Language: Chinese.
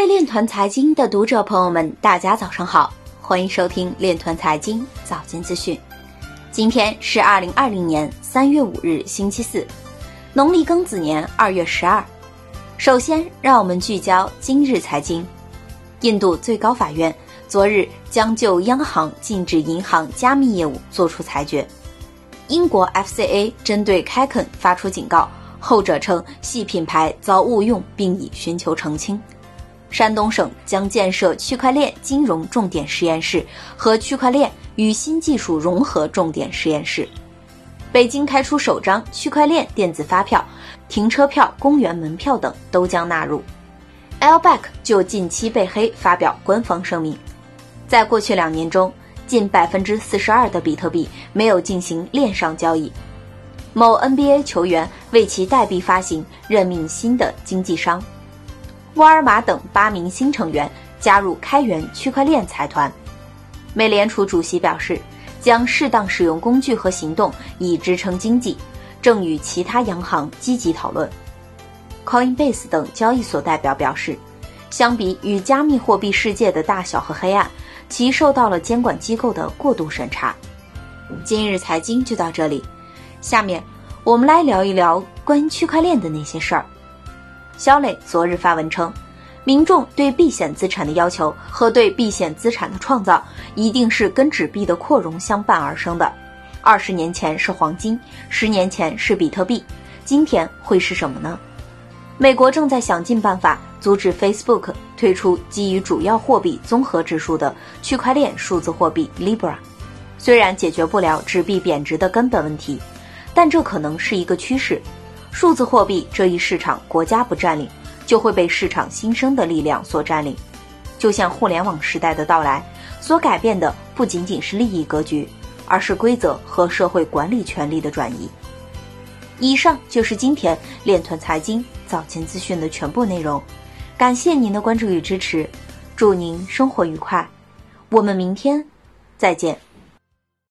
位链团财经的读者朋友们，大家早上好，欢迎收听链团财经早间资讯。今天是二零二零年三月五日，星期四，农历庚子年二月十二。首先，让我们聚焦今日财经。印度最高法院昨日将就央行禁止银行加密业务作出裁决。英国 FCA 针对 Kraken 发出警告，后者称系品牌遭误用，并已寻求澄清。山东省将建设区块链金融重点实验室和区块链与新技术融合重点实验室。北京开出首张区块链电子发票，停车票、公园门票等都将纳入。Lback 就近期被黑发表官方声明，在过去两年中，近百分之四十二的比特币没有进行链上交易。某 NBA 球员为其代币发行任命新的经纪商。沃尔玛等八名新成员加入开源区块链财团。美联储主席表示，将适当使用工具和行动以支撑经济，正与其他央行积极讨论。Coinbase 等交易所代表表示，相比与加密货币世界的大小和黑暗，其受到了监管机构的过度审查。今日财经就到这里，下面我们来聊一聊关于区块链的那些事儿。肖磊昨日发文称，民众对避险资产的要求和对避险资产的创造，一定是跟纸币的扩容相伴而生的。二十年前是黄金，十年前是比特币，今天会是什么呢？美国正在想尽办法阻止 Facebook 推出基于主要货币综合指数的区块链数字货币 Libra。虽然解决不了纸币贬值的根本问题，但这可能是一个趋势。数字货币这一市场，国家不占领，就会被市场新生的力量所占领。就像互联网时代的到来，所改变的不仅仅是利益格局，而是规则和社会管理权力的转移。以上就是今天链团财经早间资讯的全部内容，感谢您的关注与支持，祝您生活愉快，我们明天再见。